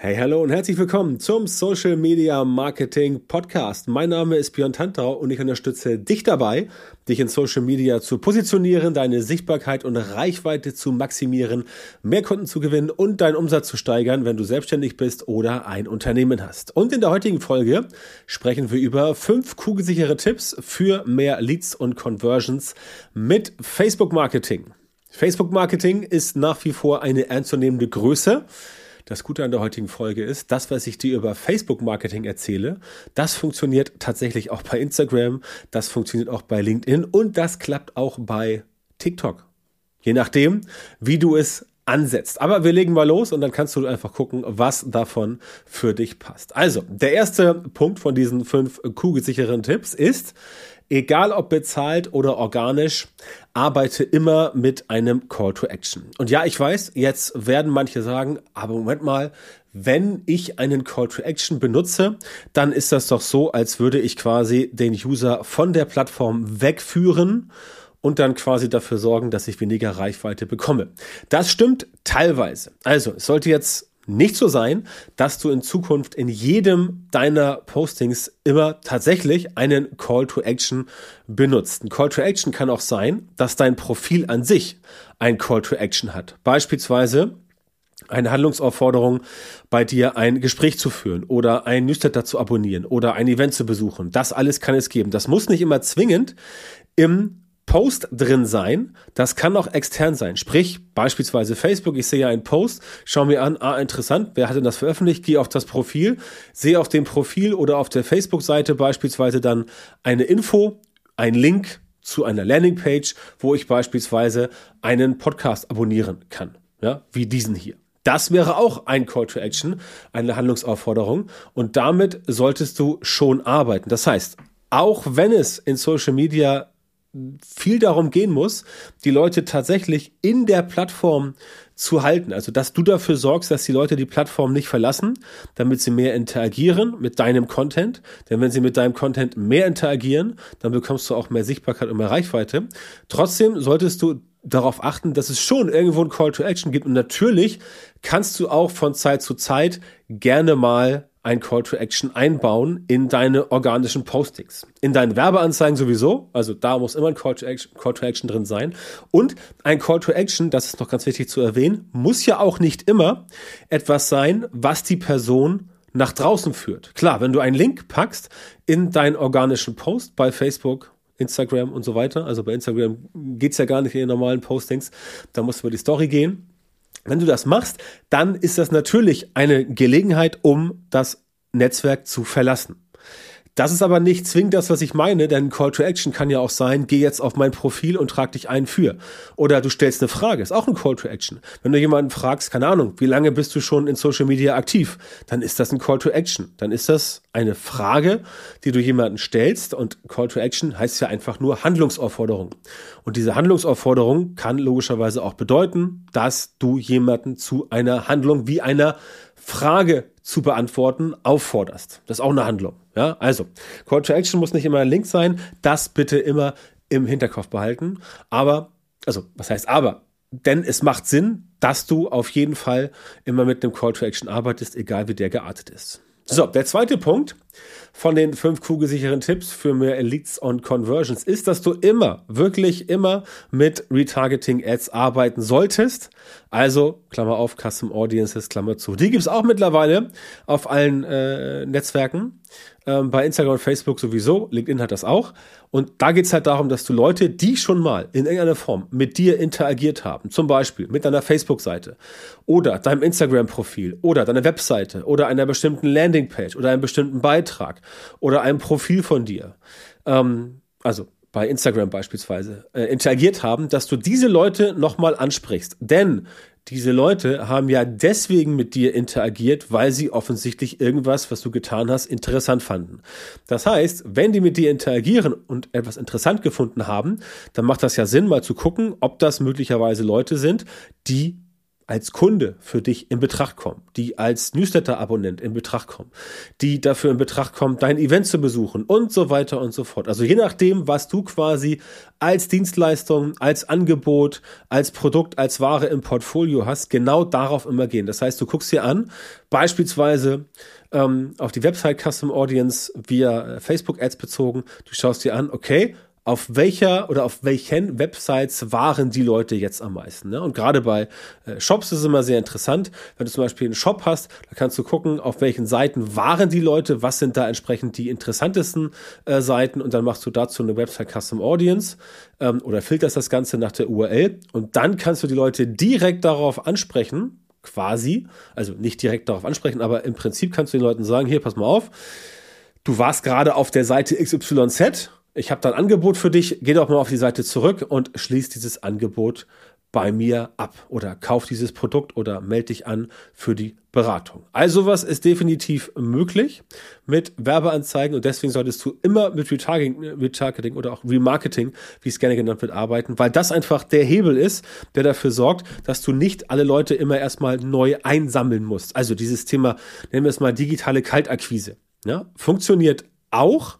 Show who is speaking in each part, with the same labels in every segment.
Speaker 1: Hey, hallo und herzlich willkommen zum Social Media Marketing Podcast. Mein Name ist Björn Tantau und ich unterstütze dich dabei, dich in Social Media zu positionieren, deine Sichtbarkeit und Reichweite zu maximieren, mehr Kunden zu gewinnen und deinen Umsatz zu steigern, wenn du selbstständig bist oder ein Unternehmen hast. Und in der heutigen Folge sprechen wir über fünf kugelsichere Tipps für mehr Leads und Conversions mit Facebook Marketing. Facebook Marketing ist nach wie vor eine ernstzunehmende Größe. Das Gute an der heutigen Folge ist, das, was ich dir über Facebook-Marketing erzähle, das funktioniert tatsächlich auch bei Instagram, das funktioniert auch bei LinkedIn und das klappt auch bei TikTok. Je nachdem, wie du es ansetzt. Aber wir legen mal los und dann kannst du einfach gucken, was davon für dich passt. Also, der erste Punkt von diesen fünf kugelsicheren Tipps ist, egal ob bezahlt oder organisch, arbeite immer mit einem Call to Action. Und ja, ich weiß, jetzt werden manche sagen, aber Moment mal, wenn ich einen Call to Action benutze, dann ist das doch so, als würde ich quasi den User von der Plattform wegführen und dann quasi dafür sorgen, dass ich weniger Reichweite bekomme. Das stimmt teilweise. Also, es sollte jetzt nicht so sein, dass du in Zukunft in jedem deiner Postings immer tatsächlich einen Call to Action benutzt. Ein Call to Action kann auch sein, dass dein Profil an sich ein Call to Action hat. Beispielsweise eine Handlungsaufforderung, bei dir ein Gespräch zu führen oder ein Newsletter zu abonnieren oder ein Event zu besuchen. Das alles kann es geben. Das muss nicht immer zwingend im Post drin sein. Das kann auch extern sein. Sprich, beispielsweise Facebook, ich sehe einen Post, schau mir an, ah, interessant, wer hat denn das veröffentlicht? Gehe auf das Profil, sehe auf dem Profil oder auf der Facebook-Seite beispielsweise dann eine Info, ein Link zu einer Landingpage, wo ich beispielsweise einen Podcast abonnieren kann. Ja, wie diesen hier. Das wäre auch ein Call to Action, eine Handlungsaufforderung. Und damit solltest du schon arbeiten. Das heißt, auch wenn es in Social Media viel darum gehen muss, die Leute tatsächlich in der Plattform zu halten. Also, dass du dafür sorgst, dass die Leute die Plattform nicht verlassen, damit sie mehr interagieren mit deinem Content. Denn wenn sie mit deinem Content mehr interagieren, dann bekommst du auch mehr Sichtbarkeit und mehr Reichweite. Trotzdem solltest du darauf achten, dass es schon irgendwo ein Call to Action gibt. Und natürlich kannst du auch von Zeit zu Zeit gerne mal ein Call to Action einbauen in deine organischen Postings. In deinen Werbeanzeigen sowieso, also da muss immer ein Call to Action, Call to Action drin sein. Und ein Call to Action, das ist noch ganz wichtig zu erwähnen, muss ja auch nicht immer etwas sein, was die Person nach draußen führt. Klar, wenn du einen Link packst in deinen organischen Post bei Facebook, Instagram und so weiter, also bei Instagram geht's ja gar nicht in den normalen Postings, da musst du über die Story gehen wenn du das machst, dann ist das natürlich eine Gelegenheit, um das Netzwerk zu verlassen. Das ist aber nicht zwingend das, was ich meine, denn Call to Action kann ja auch sein, geh jetzt auf mein Profil und trag dich ein für. Oder du stellst eine Frage, ist auch ein Call to Action. Wenn du jemanden fragst, keine Ahnung, wie lange bist du schon in Social Media aktiv, dann ist das ein Call to Action. Dann ist das eine Frage, die du jemanden stellst und Call to Action heißt ja einfach nur Handlungsaufforderung. Und diese Handlungsaufforderung kann logischerweise auch bedeuten, dass du jemanden zu einer Handlung wie einer Frage zu beantworten aufforderst. Das ist auch eine Handlung. Ja, also Call to Action muss nicht immer ein Link sein. Das bitte immer im Hinterkopf behalten. Aber, also, was heißt aber? Denn es macht Sinn, dass du auf jeden Fall immer mit einem Call to Action arbeitest, egal wie der geartet ist. So, der zweite Punkt von den fünf kugelsicheren Tipps für mehr Leads und Conversions ist, dass du immer, wirklich immer mit Retargeting Ads arbeiten solltest. Also, Klammer auf, Custom Audiences, Klammer zu. Die gibt's auch mittlerweile auf allen äh, Netzwerken ähm, bei Instagram und Facebook sowieso, LinkedIn hat das auch. Und da geht's halt darum, dass du Leute, die schon mal in irgendeiner Form mit dir interagiert haben, zum Beispiel mit deiner Facebook-Seite oder deinem Instagram-Profil oder deiner Webseite oder einer bestimmten Landingpage oder einem bestimmten Beitrag oder einem Profil von dir, ähm, also bei Instagram beispielsweise, äh, interagiert haben, dass du diese Leute nochmal ansprichst. Denn diese Leute haben ja deswegen mit dir interagiert, weil sie offensichtlich irgendwas, was du getan hast, interessant fanden. Das heißt, wenn die mit dir interagieren und etwas interessant gefunden haben, dann macht das ja Sinn, mal zu gucken, ob das möglicherweise Leute sind, die als Kunde für dich in Betracht kommen, die als Newsletter-Abonnent in Betracht kommen, die dafür in Betracht kommen, dein Event zu besuchen und so weiter und so fort. Also je nachdem, was du quasi als Dienstleistung, als Angebot, als Produkt, als Ware im Portfolio hast, genau darauf immer gehen. Das heißt, du guckst dir an, beispielsweise ähm, auf die Website Custom Audience via Facebook Ads bezogen, du schaust dir an, okay, auf welcher oder auf welchen Websites waren die Leute jetzt am meisten. Ne? Und gerade bei äh, Shops ist es immer sehr interessant. Wenn du zum Beispiel einen Shop hast, da kannst du gucken, auf welchen Seiten waren die Leute, was sind da entsprechend die interessantesten äh, Seiten und dann machst du dazu eine Website Custom Audience ähm, oder filterst das Ganze nach der URL und dann kannst du die Leute direkt darauf ansprechen, quasi, also nicht direkt darauf ansprechen, aber im Prinzip kannst du den Leuten sagen, hier, pass mal auf, du warst gerade auf der Seite XYZ ich habe da ein Angebot für dich, geh doch mal auf die Seite zurück und schließ dieses Angebot bei mir ab oder kauf dieses Produkt oder melde dich an für die Beratung. Also was ist definitiv möglich mit Werbeanzeigen und deswegen solltest du immer mit Retargeting, Retargeting oder auch Remarketing, wie es gerne genannt wird, arbeiten, weil das einfach der Hebel ist, der dafür sorgt, dass du nicht alle Leute immer erstmal neu einsammeln musst. Also dieses Thema, nennen wir es mal digitale Kaltakquise. Ja, funktioniert auch,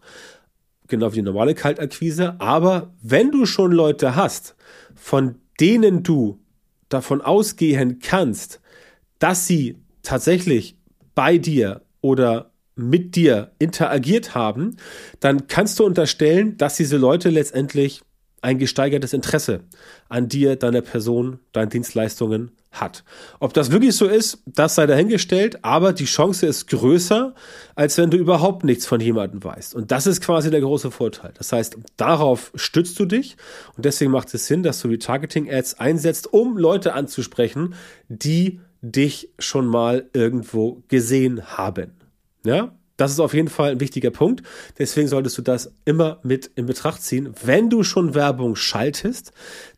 Speaker 1: genau wie die normale Kaltakquise. Aber wenn du schon Leute hast, von denen du davon ausgehen kannst, dass sie tatsächlich bei dir oder mit dir interagiert haben, dann kannst du unterstellen, dass diese Leute letztendlich ein gesteigertes Interesse an dir, deiner Person, deinen Dienstleistungen hat. Ob das wirklich so ist, das sei dahingestellt, aber die Chance ist größer, als wenn du überhaupt nichts von jemandem weißt. Und das ist quasi der große Vorteil. Das heißt, darauf stützt du dich und deswegen macht es Sinn, dass du die Targeting-Ads einsetzt, um Leute anzusprechen, die dich schon mal irgendwo gesehen haben. Ja, das ist auf jeden Fall ein wichtiger Punkt. Deswegen solltest du das immer mit in Betracht ziehen. Wenn du schon Werbung schaltest,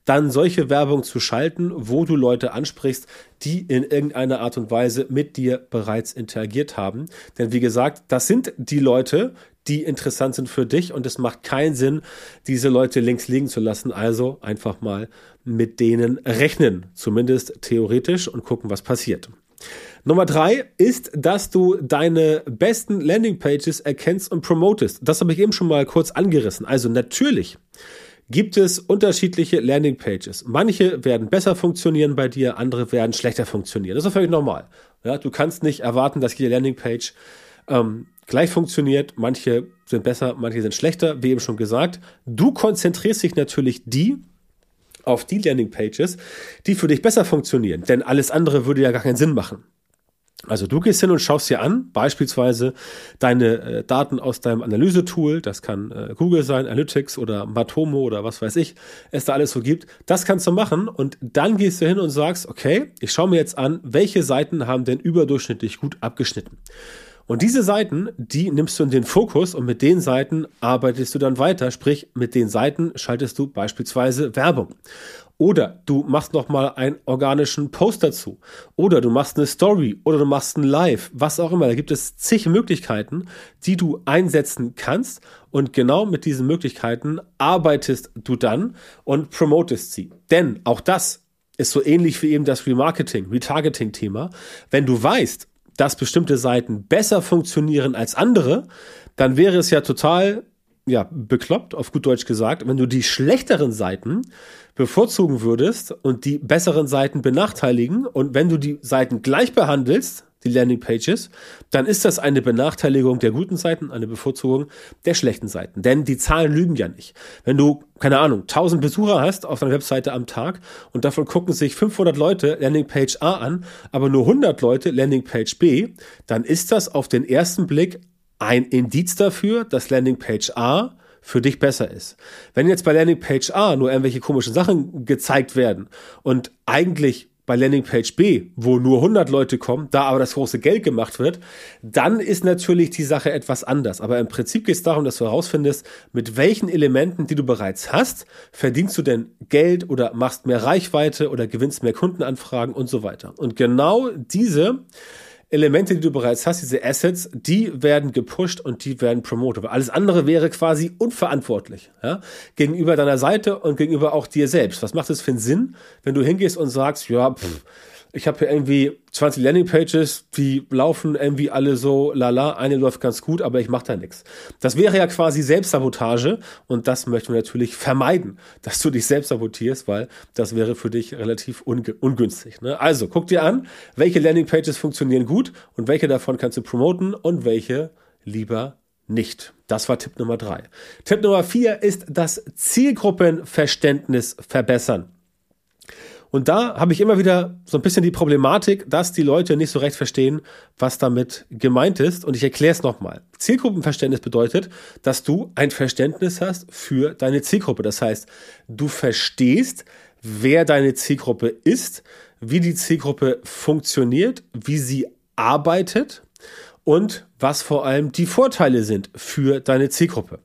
Speaker 1: dann solche Werbung zu schalten, wo du Leute ansprichst, die in irgendeiner Art und Weise mit dir bereits interagiert haben. Denn wie gesagt, das sind die Leute, die interessant sind für dich und es macht keinen Sinn, diese Leute links liegen zu lassen. Also einfach mal mit denen rechnen, zumindest theoretisch und gucken, was passiert. Nummer drei ist, dass du deine besten Landingpages erkennst und promotest. Das habe ich eben schon mal kurz angerissen. Also natürlich gibt es unterschiedliche Landingpages. Manche werden besser funktionieren bei dir, andere werden schlechter funktionieren. Das ist völlig normal. Ja, du kannst nicht erwarten, dass jede Landingpage ähm, gleich funktioniert. Manche sind besser, manche sind schlechter, wie eben schon gesagt. Du konzentrierst dich natürlich die auf die Landingpages, die für dich besser funktionieren, denn alles andere würde ja gar keinen Sinn machen. Also du gehst hin und schaust dir an, beispielsweise deine äh, Daten aus deinem Analysetool, das kann äh, Google sein, Analytics oder Matomo oder was weiß ich, es da alles so gibt. Das kannst du machen und dann gehst du hin und sagst, okay, ich schaue mir jetzt an, welche Seiten haben denn überdurchschnittlich gut abgeschnitten. Und diese Seiten, die nimmst du in den Fokus und mit den Seiten arbeitest du dann weiter, sprich mit den Seiten schaltest du beispielsweise Werbung. Oder du machst nochmal einen organischen Post dazu. Oder du machst eine Story. Oder du machst ein Live. Was auch immer. Da gibt es zig Möglichkeiten, die du einsetzen kannst. Und genau mit diesen Möglichkeiten arbeitest du dann und promotest sie. Denn auch das ist so ähnlich wie eben das Remarketing, Retargeting-Thema. Wenn du weißt, dass bestimmte Seiten besser funktionieren als andere, dann wäre es ja total ja, bekloppt, auf gut Deutsch gesagt, wenn du die schlechteren Seiten bevorzugen würdest und die besseren Seiten benachteiligen und wenn du die Seiten gleich behandelst, die Landingpages, dann ist das eine Benachteiligung der guten Seiten, eine Bevorzugung der schlechten Seiten. Denn die Zahlen lügen ja nicht. Wenn du, keine Ahnung, 1000 Besucher hast auf deiner Webseite am Tag und davon gucken sich 500 Leute Landingpage A an, aber nur 100 Leute Landingpage B, dann ist das auf den ersten Blick ein Indiz dafür, dass Landingpage A für dich besser ist. Wenn jetzt bei Landingpage A nur irgendwelche komischen Sachen gezeigt werden und eigentlich bei Landingpage B, wo nur 100 Leute kommen, da aber das große Geld gemacht wird, dann ist natürlich die Sache etwas anders. Aber im Prinzip geht es darum, dass du herausfindest, mit welchen Elementen, die du bereits hast, verdienst du denn Geld oder machst mehr Reichweite oder gewinnst mehr Kundenanfragen und so weiter. Und genau diese Elemente, die du bereits hast, diese Assets, die werden gepusht und die werden promoted. Alles andere wäre quasi unverantwortlich ja? gegenüber deiner Seite und gegenüber auch dir selbst. Was macht es für einen Sinn, wenn du hingehst und sagst, ja, pff, ich habe hier irgendwie 20 Landingpages, die laufen irgendwie alle so lala, eine läuft ganz gut, aber ich mache da nichts. Das wäre ja quasi Selbstsabotage und das möchten wir natürlich vermeiden, dass du dich selbst sabotierst, weil das wäre für dich relativ ungünstig. Ne? Also guck dir an, welche Landingpages funktionieren gut und welche davon kannst du promoten und welche lieber nicht. Das war Tipp Nummer drei. Tipp Nummer vier ist das Zielgruppenverständnis verbessern. Und da habe ich immer wieder so ein bisschen die Problematik, dass die Leute nicht so recht verstehen, was damit gemeint ist. Und ich erkläre es nochmal. Zielgruppenverständnis bedeutet, dass du ein Verständnis hast für deine Zielgruppe. Das heißt, du verstehst, wer deine Zielgruppe ist, wie die Zielgruppe funktioniert, wie sie arbeitet und was vor allem die Vorteile sind für deine Zielgruppe.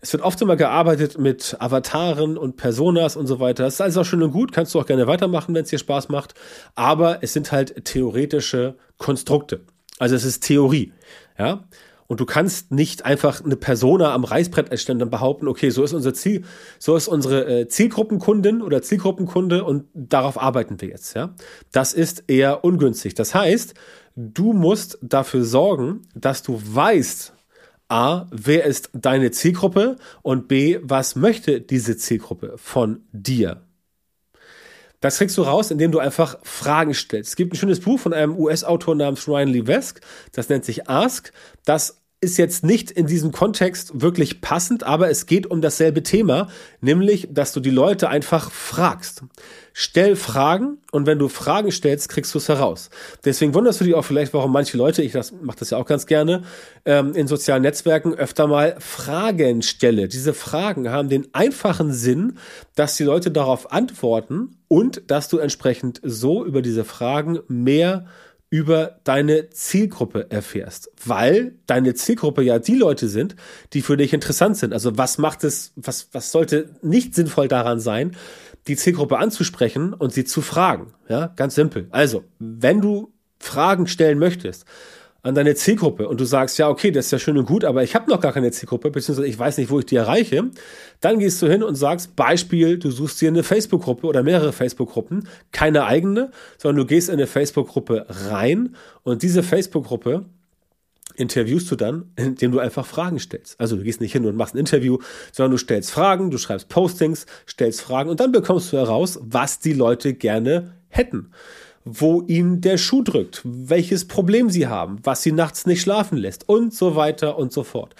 Speaker 1: Es wird oft immer gearbeitet mit Avataren und Personas und so weiter. Das ist alles auch schön und gut, kannst du auch gerne weitermachen, wenn es dir Spaß macht. Aber es sind halt theoretische Konstrukte. Also es ist Theorie. Ja. Und du kannst nicht einfach eine Persona am Reißbrett erstellen und behaupten, okay, so ist unser Ziel, so ist unsere äh, Zielgruppenkundin oder Zielgruppenkunde und darauf arbeiten wir jetzt, ja. Das ist eher ungünstig. Das heißt, du musst dafür sorgen, dass du weißt, A, wer ist deine Zielgruppe und B, was möchte diese Zielgruppe von dir? Das kriegst du raus, indem du einfach Fragen stellst. Es gibt ein schönes Buch von einem US-Autor namens Ryan Levesque, das nennt sich Ask. Das ist jetzt nicht in diesem Kontext wirklich passend, aber es geht um dasselbe Thema, nämlich, dass du die Leute einfach fragst. Stell Fragen und wenn du Fragen stellst, kriegst du es heraus. Deswegen wunderst du dich auch vielleicht, warum manche Leute, ich mache das ja auch ganz gerne, ähm, in sozialen Netzwerken öfter mal Fragen stelle. Diese Fragen haben den einfachen Sinn, dass die Leute darauf antworten und dass du entsprechend so über diese Fragen mehr über deine Zielgruppe erfährst, weil deine Zielgruppe ja die Leute sind, die für dich interessant sind. Also was macht es, was, was sollte nicht sinnvoll daran sein, die Zielgruppe anzusprechen und sie zu fragen? Ja, ganz simpel. Also, wenn du Fragen stellen möchtest, an deine Zielgruppe und du sagst, ja, okay, das ist ja schön und gut, aber ich habe noch gar keine Zielgruppe, beziehungsweise ich weiß nicht, wo ich die erreiche, dann gehst du hin und sagst, Beispiel, du suchst dir eine Facebook-Gruppe oder mehrere Facebook-Gruppen, keine eigene, sondern du gehst in eine Facebook-Gruppe rein und diese Facebook-Gruppe interviewst du dann, indem du einfach Fragen stellst. Also du gehst nicht hin und machst ein Interview, sondern du stellst Fragen, du schreibst Postings, stellst Fragen und dann bekommst du heraus, was die Leute gerne hätten wo ihnen der Schuh drückt, welches Problem sie haben, was sie nachts nicht schlafen lässt und so weiter und so fort.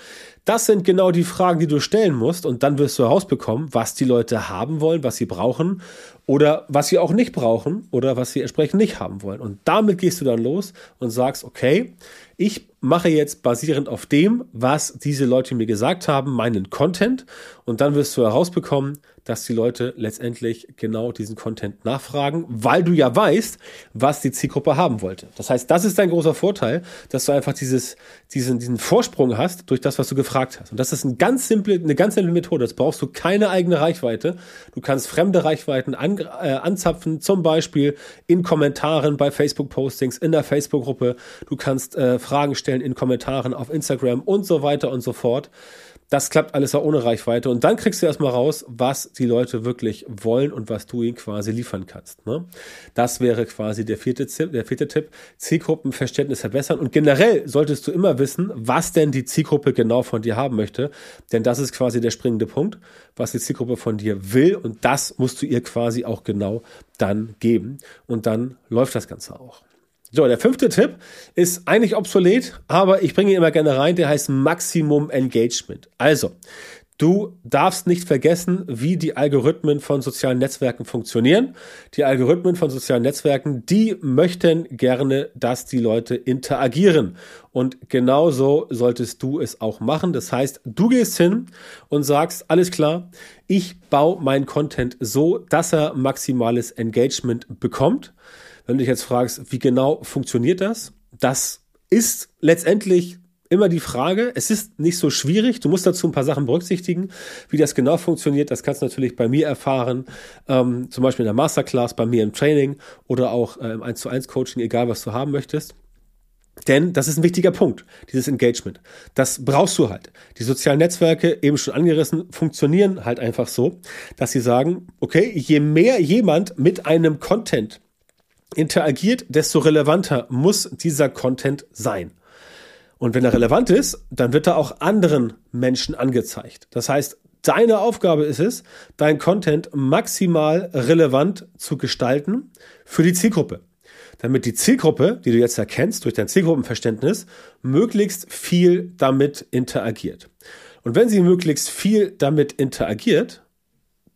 Speaker 1: Das sind genau die Fragen, die du stellen musst und dann wirst du herausbekommen, was die Leute haben wollen, was sie brauchen oder was sie auch nicht brauchen oder was sie entsprechend nicht haben wollen. Und damit gehst du dann los und sagst, okay, ich mache jetzt basierend auf dem, was diese Leute mir gesagt haben, meinen Content und dann wirst du herausbekommen, dass die Leute letztendlich genau diesen Content nachfragen, weil du ja weißt, was die Zielgruppe haben wollte. Das heißt, das ist dein großer Vorteil, dass du einfach dieses, diesen, diesen Vorsprung hast durch das, was du gefragt hast. Und das ist eine ganz simple, eine ganz simple Methode. Das brauchst du keine eigene Reichweite. Du kannst fremde Reichweiten an, äh, anzapfen, zum Beispiel in Kommentaren bei Facebook-Postings, in der Facebook-Gruppe. Du kannst äh, Fragen stellen in Kommentaren auf Instagram und so weiter und so fort. Das klappt alles auch ohne Reichweite. Und dann kriegst du erstmal raus, was die Leute wirklich wollen und was du ihnen quasi liefern kannst. Ne? Das wäre quasi der vierte, Tipp, der vierte Tipp. Zielgruppenverständnis verbessern. Und generell solltest du immer wissen, was denn die Zielgruppe genau von dir haben möchte. Denn das ist quasi der springende Punkt, was die Zielgruppe von dir will. Und das musst du ihr quasi auch genau dann geben. Und dann läuft das Ganze auch. So, der fünfte Tipp ist eigentlich obsolet, aber ich bringe ihn immer gerne rein, der heißt Maximum Engagement. Also, du darfst nicht vergessen, wie die Algorithmen von sozialen Netzwerken funktionieren. Die Algorithmen von sozialen Netzwerken, die möchten gerne, dass die Leute interagieren. Und genauso solltest du es auch machen. Das heißt, du gehst hin und sagst, alles klar, ich baue meinen Content so, dass er maximales Engagement bekommt. Wenn du dich jetzt fragst, wie genau funktioniert das? Das ist letztendlich immer die Frage. Es ist nicht so schwierig. Du musst dazu ein paar Sachen berücksichtigen. Wie das genau funktioniert, das kannst du natürlich bei mir erfahren. Ähm, zum Beispiel in der Masterclass, bei mir im Training oder auch äh, im 1 zu 1 Coaching, egal was du haben möchtest. Denn das ist ein wichtiger Punkt, dieses Engagement. Das brauchst du halt. Die sozialen Netzwerke, eben schon angerissen, funktionieren halt einfach so, dass sie sagen, okay, je mehr jemand mit einem Content interagiert, desto relevanter muss dieser Content sein. Und wenn er relevant ist, dann wird er auch anderen Menschen angezeigt. Das heißt, deine Aufgabe ist es, dein Content maximal relevant zu gestalten für die Zielgruppe. Damit die Zielgruppe, die du jetzt erkennst durch dein Zielgruppenverständnis, möglichst viel damit interagiert. Und wenn sie möglichst viel damit interagiert,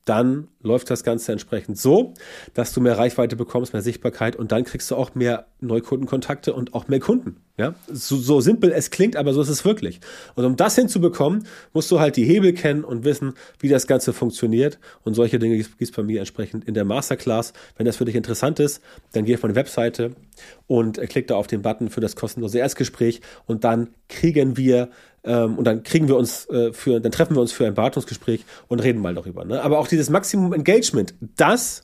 Speaker 1: dann läuft das Ganze entsprechend so, dass du mehr Reichweite bekommst, mehr Sichtbarkeit und dann kriegst du auch mehr Neukundenkontakte und auch mehr Kunden. Ja, so, so simpel es klingt, aber so ist es wirklich. Und um das hinzubekommen, musst du halt die Hebel kennen und wissen, wie das Ganze funktioniert. Und solche Dinge gibt es bei mir entsprechend in der Masterclass. Wenn das für dich interessant ist, dann geh auf meine Webseite und klick da auf den Button für das kostenlose Erstgespräch und dann kriegen wir ähm, und dann kriegen wir uns äh, für, dann treffen wir uns für ein Beratungsgespräch und reden mal darüber. Ne? Aber auch dieses Maximum Engagement, das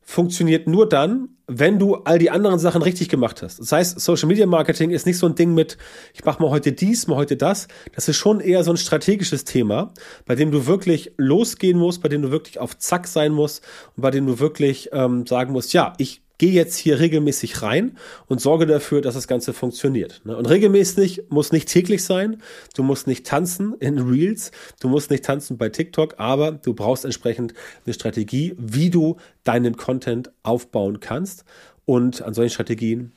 Speaker 1: funktioniert nur dann, wenn du all die anderen Sachen richtig gemacht hast. Das heißt, Social Media Marketing ist nicht so ein Ding mit, ich mache mal heute dies, mal heute das. Das ist schon eher so ein strategisches Thema, bei dem du wirklich losgehen musst, bei dem du wirklich auf Zack sein musst und bei dem du wirklich ähm, sagen musst, ja, ich gehe jetzt hier regelmäßig rein und sorge dafür, dass das Ganze funktioniert. Ne? Und regelmäßig muss nicht täglich sein, du musst nicht tanzen in Reels, du musst nicht tanzen bei TikTok, aber du brauchst entsprechend eine Strategie, wie du deinen Content aufbauen kannst. Und an solchen Strategien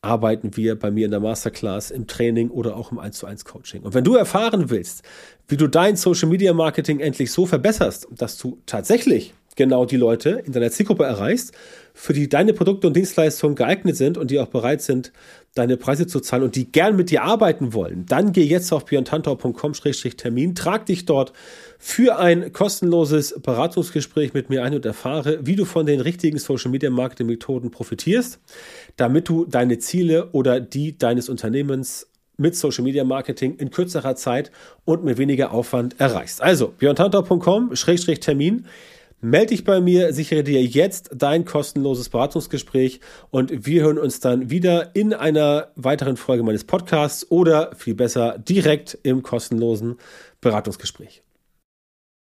Speaker 1: arbeiten wir bei mir in der Masterclass, im Training oder auch im 1 zu 1 Coaching. Und wenn du erfahren willst, wie du dein Social Media Marketing endlich so verbesserst, dass du tatsächlich genau die Leute in deiner Zielgruppe erreichst, für die deine Produkte und Dienstleistungen geeignet sind und die auch bereit sind, deine Preise zu zahlen und die gern mit dir arbeiten wollen, dann geh jetzt auf björntantau.com-termin, trag dich dort für ein kostenloses Beratungsgespräch mit mir ein und erfahre, wie du von den richtigen Social Media Marketing Methoden profitierst, damit du deine Ziele oder die deines Unternehmens mit Social Media Marketing in kürzerer Zeit und mit weniger Aufwand erreichst. Also björntantau.com-termin. Meld dich bei mir, sichere dir jetzt dein kostenloses Beratungsgespräch und wir hören uns dann wieder in einer weiteren Folge meines Podcasts oder viel besser direkt im kostenlosen Beratungsgespräch.